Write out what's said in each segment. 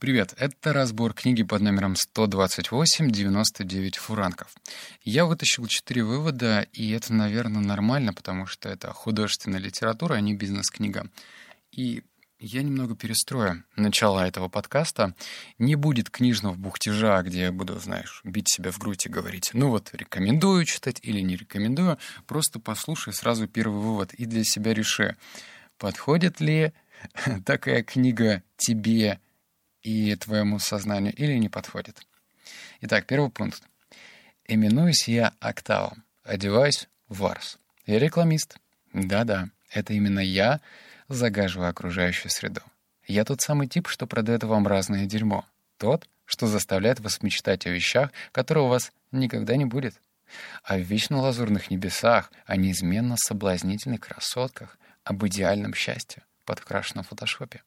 Привет, это разбор книги под номером 128 «99 фуранков». Я вытащил четыре вывода, и это, наверное, нормально, потому что это художественная литература, а не бизнес-книга. И я немного перестрою начало этого подкаста. Не будет книжного бухтежа, где я буду, знаешь, бить себя в грудь и говорить, ну вот, рекомендую читать или не рекомендую. Просто послушай сразу первый вывод и для себя реши, подходит ли такая книга тебе и твоему сознанию или не подходит. Итак, первый пункт. Именуюсь я Октавом, одеваюсь в Варс. Я рекламист. Да-да, это именно я загаживаю окружающую среду. Я тот самый тип, что продает вам разное дерьмо. Тот, что заставляет вас мечтать о вещах, которые у вас никогда не будет. О вечно лазурных небесах, о неизменно соблазнительных красотках, об идеальном счастье, подкрашенном в фотошопе.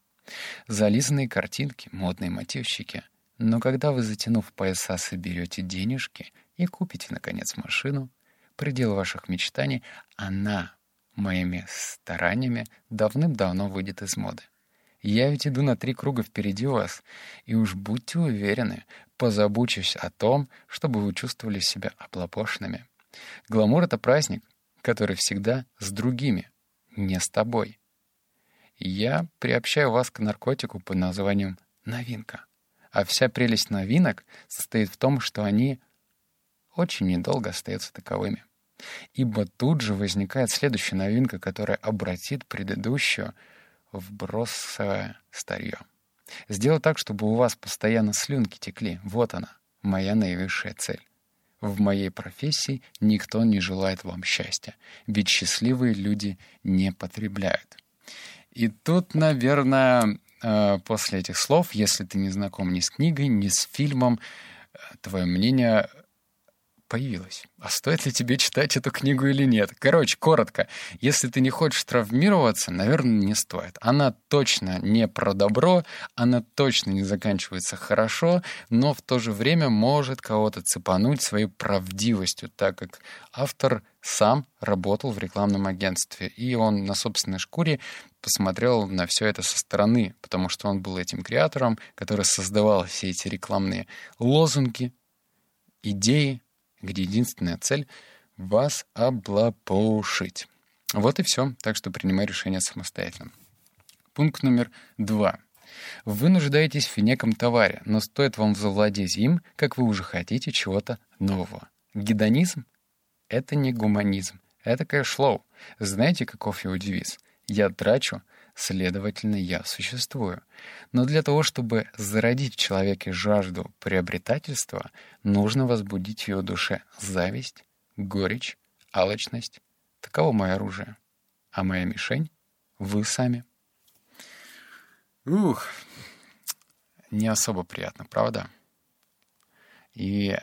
Зализанные картинки, модные мотивчики. Но когда вы, затянув пояса, соберете денежки и купите, наконец, машину, предел ваших мечтаний, она, моими стараниями, давным-давно выйдет из моды. Я ведь иду на три круга впереди вас, и уж будьте уверены, позабочусь о том, чтобы вы чувствовали себя оплопошенными. Гламур — это праздник, который всегда с другими, не с тобой я приобщаю вас к наркотику под названием новинка. А вся прелесть новинок состоит в том, что они очень недолго остаются таковыми. Ибо тут же возникает следующая новинка, которая обратит предыдущую в бросовое старье. Сделать так, чтобы у вас постоянно слюнки текли. Вот она, моя наивысшая цель. В моей профессии никто не желает вам счастья, ведь счастливые люди не потребляют. И тут, наверное, э, после этих слов, если ты не знаком ни с книгой, ни с фильмом, э, твое мнение появилось. А стоит ли тебе читать эту книгу или нет? Короче, коротко. Если ты не хочешь травмироваться, наверное, не стоит. Она точно не про добро, она точно не заканчивается хорошо, но в то же время может кого-то цепануть своей правдивостью, так как автор сам работал в рекламном агентстве, и он на собственной шкуре посмотрел на все это со стороны, потому что он был этим креатором, который создавал все эти рекламные лозунги, идеи, где единственная цель — вас облапошить. Вот и все, так что принимай решение самостоятельно. Пункт номер два. Вы нуждаетесь в неком товаре, но стоит вам завладеть им, как вы уже хотите чего-то нового. Гедонизм — это не гуманизм, это кэшлоу. Знаете, каков его девиз? Я трачу, следовательно, я существую. Но для того, чтобы зародить в человеке жажду приобретательства, нужно возбудить в его душе зависть, горечь, алчность. Таково мое оружие. А моя мишень — вы сами. Ух, не особо приятно, правда? И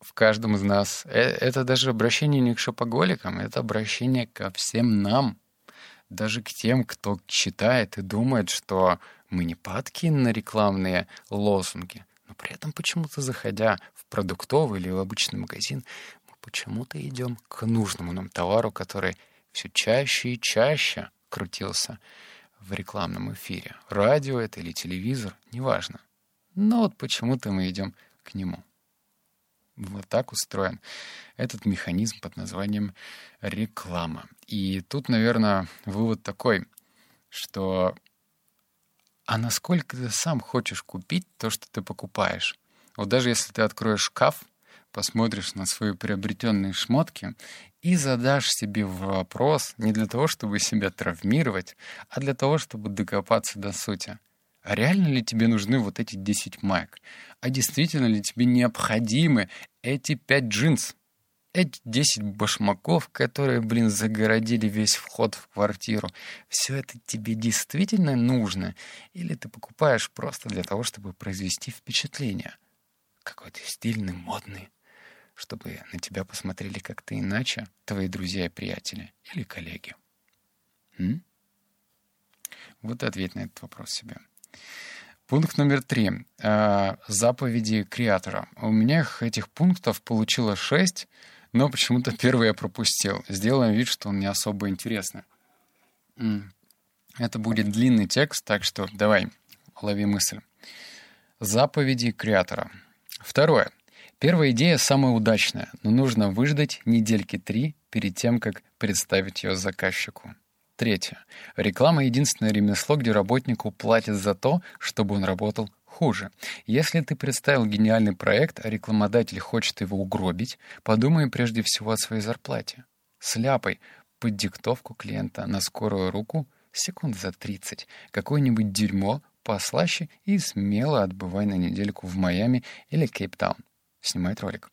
в каждом из нас э, это даже обращение не к шопоголикам, это обращение ко всем нам — даже к тем, кто считает и думает, что мы не падки на рекламные лозунги, но при этом почему-то, заходя в продуктовый или в обычный магазин, мы почему-то идем к нужному нам товару, который все чаще и чаще крутился в рекламном эфире. Радио это или телевизор, неважно. Но вот почему-то мы идем к нему. Вот так устроен этот механизм под названием реклама. И тут, наверное, вывод такой, что а насколько ты сам хочешь купить то, что ты покупаешь? Вот даже если ты откроешь шкаф, посмотришь на свои приобретенные шмотки и задашь себе вопрос не для того, чтобы себя травмировать, а для того, чтобы докопаться до сути — а реально ли тебе нужны вот эти 10 майк? А действительно ли тебе необходимы эти 5 джинс? Эти 10 башмаков, которые, блин, загородили весь вход в квартиру. Все это тебе действительно нужно? Или ты покупаешь просто для того, чтобы произвести впечатление? Какой то стильный, модный. Чтобы на тебя посмотрели как-то иначе твои друзья и приятели или коллеги. М? Вот ответь на этот вопрос себе. Пункт номер три. Э, заповеди креатора. У меня этих пунктов получилось шесть, но почему-то первый я пропустил. Сделаем вид, что он не особо интересный. Это будет длинный текст, так что давай, лови мысль. Заповеди креатора. Второе. Первая идея самая удачная, но нужно выждать недельки три перед тем, как представить ее заказчику. Третье. Реклама — единственное ремесло, где работнику платят за то, чтобы он работал хуже. Если ты представил гениальный проект, а рекламодатель хочет его угробить, подумай прежде всего о своей зарплате. Сляпай под диктовку клиента на скорую руку секунд за 30 какое-нибудь дерьмо послаще и смело отбывай на недельку в Майами или Кейптаун. Снимает ролик.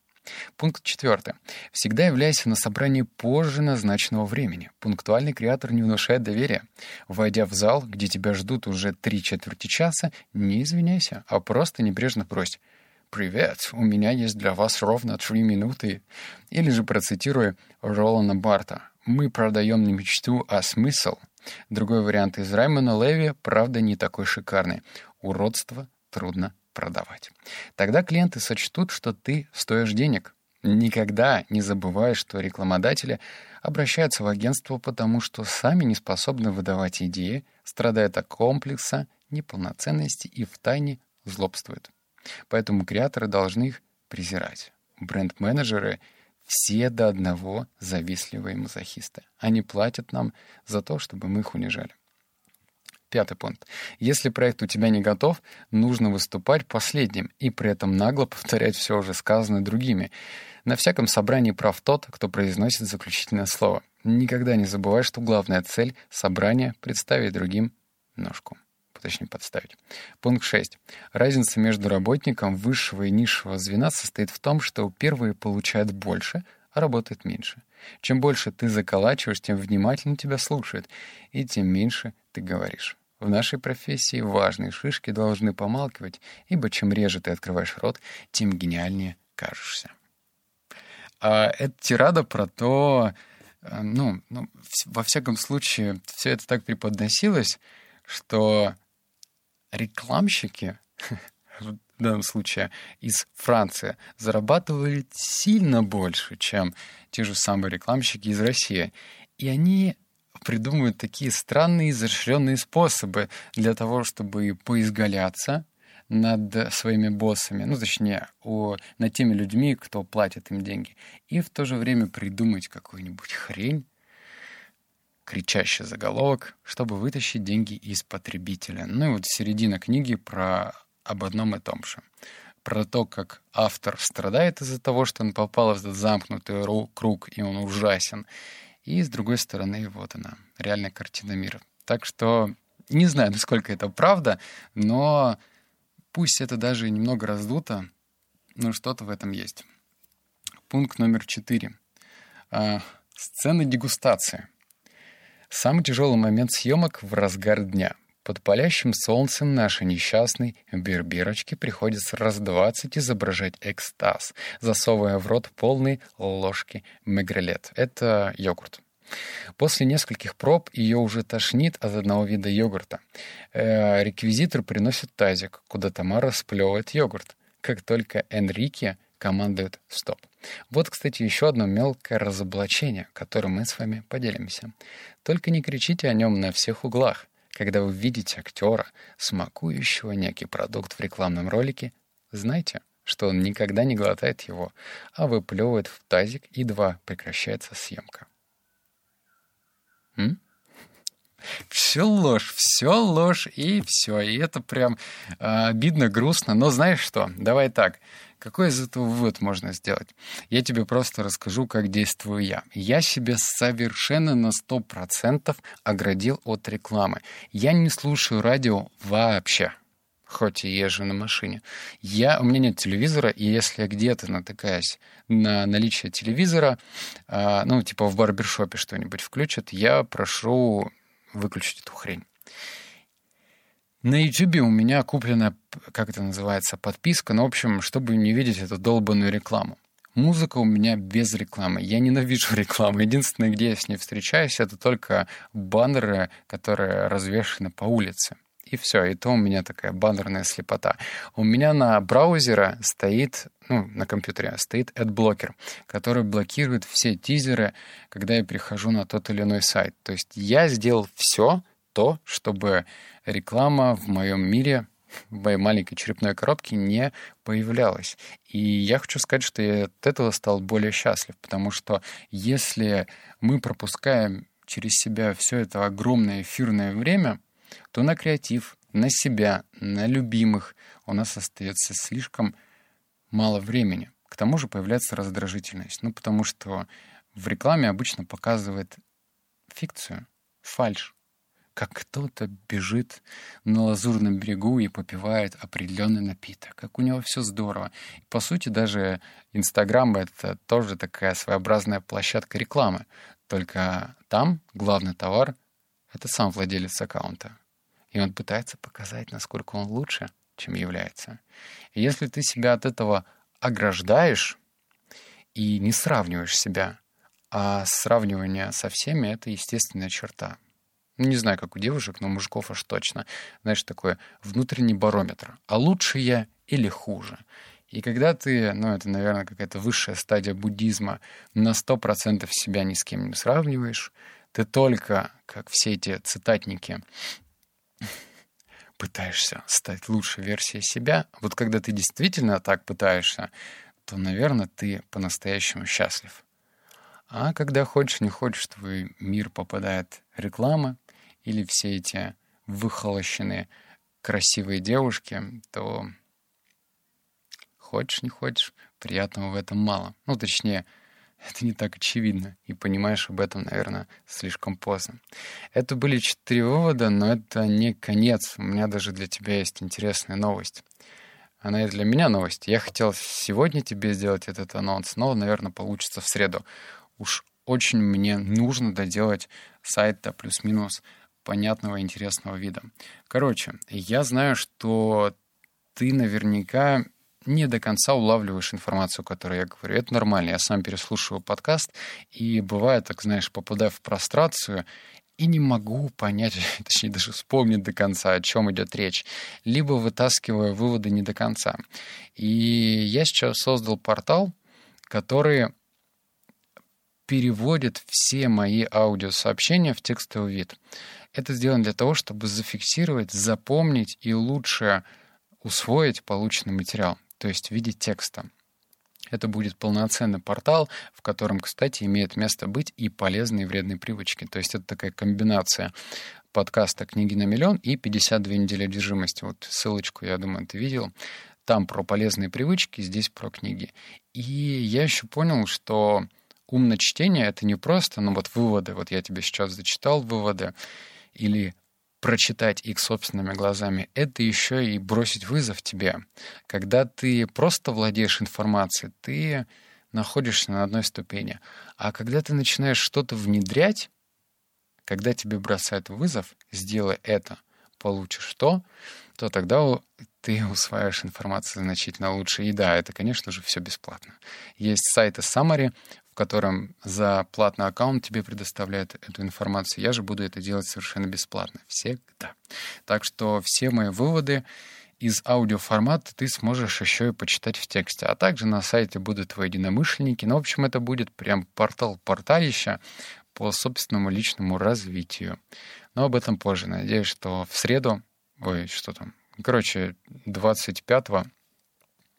Пункт четвертый. Всегда являйся на собрании позже назначенного времени. Пунктуальный креатор не внушает доверия. Войдя в зал, где тебя ждут уже три четверти часа, не извиняйся, а просто небрежно прось. «Привет, у меня есть для вас ровно три минуты». Или же процитируя Ролана Барта. «Мы продаем не мечту, а смысл». Другой вариант из Раймона Леви, правда, не такой шикарный. Уродство трудно продавать. Тогда клиенты сочтут, что ты стоишь денег. Никогда не забывай, что рекламодатели обращаются в агентство, потому что сами не способны выдавать идеи, страдают от комплекса, неполноценности и втайне злобствуют. Поэтому креаторы должны их презирать. Бренд-менеджеры все до одного завистливые мазохисты. Они платят нам за то, чтобы мы их унижали. Пятый пункт. Если проект у тебя не готов, нужно выступать последним и при этом нагло повторять все уже сказанное другими. На всяком собрании прав тот, кто произносит заключительное слово. Никогда не забывай, что главная цель собрания — представить другим ножку. Точнее, подставить. Пункт 6. Разница между работником высшего и низшего звена состоит в том, что первые получают больше, а работают меньше. Чем больше ты заколачиваешь, тем внимательно тебя слушают, и тем меньше ты говоришь. В нашей профессии важные шишки должны помалкивать, ибо чем реже ты открываешь рот, тем гениальнее кажешься. А это тирада про то, э, ну, ну, во всяком случае, все это так преподносилось, что рекламщики, в данном случае из Франции, зарабатывали сильно больше, чем те же самые рекламщики из России. И они придумывают такие странные, изощренные способы для того, чтобы поизгаляться над своими боссами, ну, точнее, о, над теми людьми, кто платит им деньги, и в то же время придумать какую-нибудь хрень, кричащий заголовок, чтобы вытащить деньги из потребителя. Ну и вот середина книги про об одном и том же. Про то, как автор страдает из-за того, что он попал в этот замкнутый круг, и он ужасен. И с другой стороны, вот она, реальная картина мира. Так что не знаю, насколько это правда, но пусть это даже немного раздуто, но что-то в этом есть. Пункт номер четыре. А, сцена дегустации. Самый тяжелый момент съемок в разгар дня. Под палящим солнцем нашей несчастной берберочке приходится раз двадцать изображать экстаз, засовывая в рот полные ложки мегрелет. Это йогурт. После нескольких проб ее уже тошнит от одного вида йогурта. Э, реквизитор приносит тазик, куда Тамара сплевывает йогурт. Как только Энрике командует «стоп». Вот, кстати, еще одно мелкое разоблачение, которым мы с вами поделимся. Только не кричите о нем на всех углах. Когда вы видите актера, смакующего некий продукт в рекламном ролике, знайте, что он никогда не глотает его, а выплевывает в тазик, едва прекращается съемка. М? Все ложь, все ложь и все. И это прям э, обидно, грустно. Но знаешь что? Давай так. Какой из этого вывод можно сделать? Я тебе просто расскажу, как действую я. Я себя совершенно на 100% оградил от рекламы. Я не слушаю радио вообще хоть и езжу на машине. Я, у меня нет телевизора, и если я где-то натыкаюсь на наличие телевизора, э, ну, типа в барбершопе что-нибудь включат, я прошу выключить эту хрень. На YouTube у меня куплена, как это называется, подписка, ну, в общем, чтобы не видеть эту долбанную рекламу. Музыка у меня без рекламы. Я ненавижу рекламу. Единственное, где я с ней встречаюсь, это только баннеры, которые развешены по улице. И все, и то у меня такая баннерная слепота. У меня на браузере стоит, ну, на компьютере стоит AdBlocker, который блокирует все тизеры, когда я перехожу на тот или иной сайт. То есть я сделал все то, чтобы реклама в моем мире в моей маленькой черепной коробке не появлялось. И я хочу сказать, что я от этого стал более счастлив, потому что если мы пропускаем через себя все это огромное эфирное время, то на креатив, на себя, на любимых у нас остается слишком мало времени. К тому же появляется раздражительность. Ну, потому что в рекламе обычно показывает фикцию, фальш как кто-то бежит на лазурном берегу и попивает определенный напиток, как у него все здорово. И, по сути, даже Инстаграм — это тоже такая своеобразная площадка рекламы, только там главный товар — это сам владелец аккаунта. И он пытается показать, насколько он лучше, чем является. И если ты себя от этого ограждаешь и не сравниваешь себя, а сравнивание со всеми — это естественная черта. Ну, не знаю, как у девушек, но у мужиков аж точно. Знаешь, такой внутренний барометр. А лучше я или хуже? И когда ты, ну, это, наверное, какая-то высшая стадия буддизма, на 100% себя ни с кем не сравниваешь, ты только, как все эти цитатники, пытаешься стать лучшей версией себя. Вот когда ты действительно так пытаешься, то, наверное, ты по-настоящему счастлив. А когда хочешь, не хочешь, в твой мир попадает реклама, или все эти выхолощенные красивые девушки, то хочешь, не хочешь, приятного в этом мало. Ну, точнее, это не так очевидно, и понимаешь об этом, наверное, слишком поздно. Это были четыре вывода, но это не конец. У меня даже для тебя есть интересная новость. Она и для меня новость. Я хотел сегодня тебе сделать этот анонс, но, наверное, получится в среду. Уж очень мне нужно доделать сайт до плюс-минус понятного, интересного вида. Короче, я знаю, что ты наверняка не до конца улавливаешь информацию, которую я говорю. Это нормально. Я сам переслушиваю подкаст, и бывает, так знаешь, попадаю в прострацию и не могу понять, точнее даже вспомнить до конца, о чем идет речь, либо вытаскиваю выводы не до конца. И я сейчас создал портал, который переводит все мои аудиосообщения в текстовый вид. Это сделано для того, чтобы зафиксировать, запомнить и лучше усвоить полученный материал, то есть в виде текста. Это будет полноценный портал, в котором, кстати, имеет место быть и полезные и вредные привычки. То есть это такая комбинация подкаста «Книги на миллион» и «52 недели одержимости». Вот ссылочку, я думаю, ты видел. Там про полезные привычки, здесь про книги. И я еще понял, что умное чтение — это не просто, ну вот выводы, вот я тебе сейчас зачитал выводы, или прочитать их собственными глазами, это еще и бросить вызов тебе. Когда ты просто владеешь информацией, ты находишься на одной ступени. А когда ты начинаешь что-то внедрять, когда тебе бросают вызов, сделай это, получишь то, то тогда ты усваиваешь информацию значительно лучше. И да, это, конечно же, все бесплатно. Есть сайты Summary, в котором за платный аккаунт тебе предоставляют эту информацию. Я же буду это делать совершенно бесплатно. Всегда. Так что все мои выводы из аудиоформата ты сможешь еще и почитать в тексте. А также на сайте будут твои единомышленники. Ну, в общем, это будет прям портал-порталища по собственному личному развитию. Но об этом позже. Надеюсь, что в среду, ой, что там, короче, 25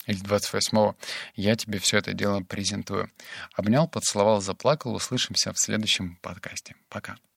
или 28-го, я тебе все это дело презентую. Обнял, поцеловал, заплакал. Услышимся в следующем подкасте. Пока.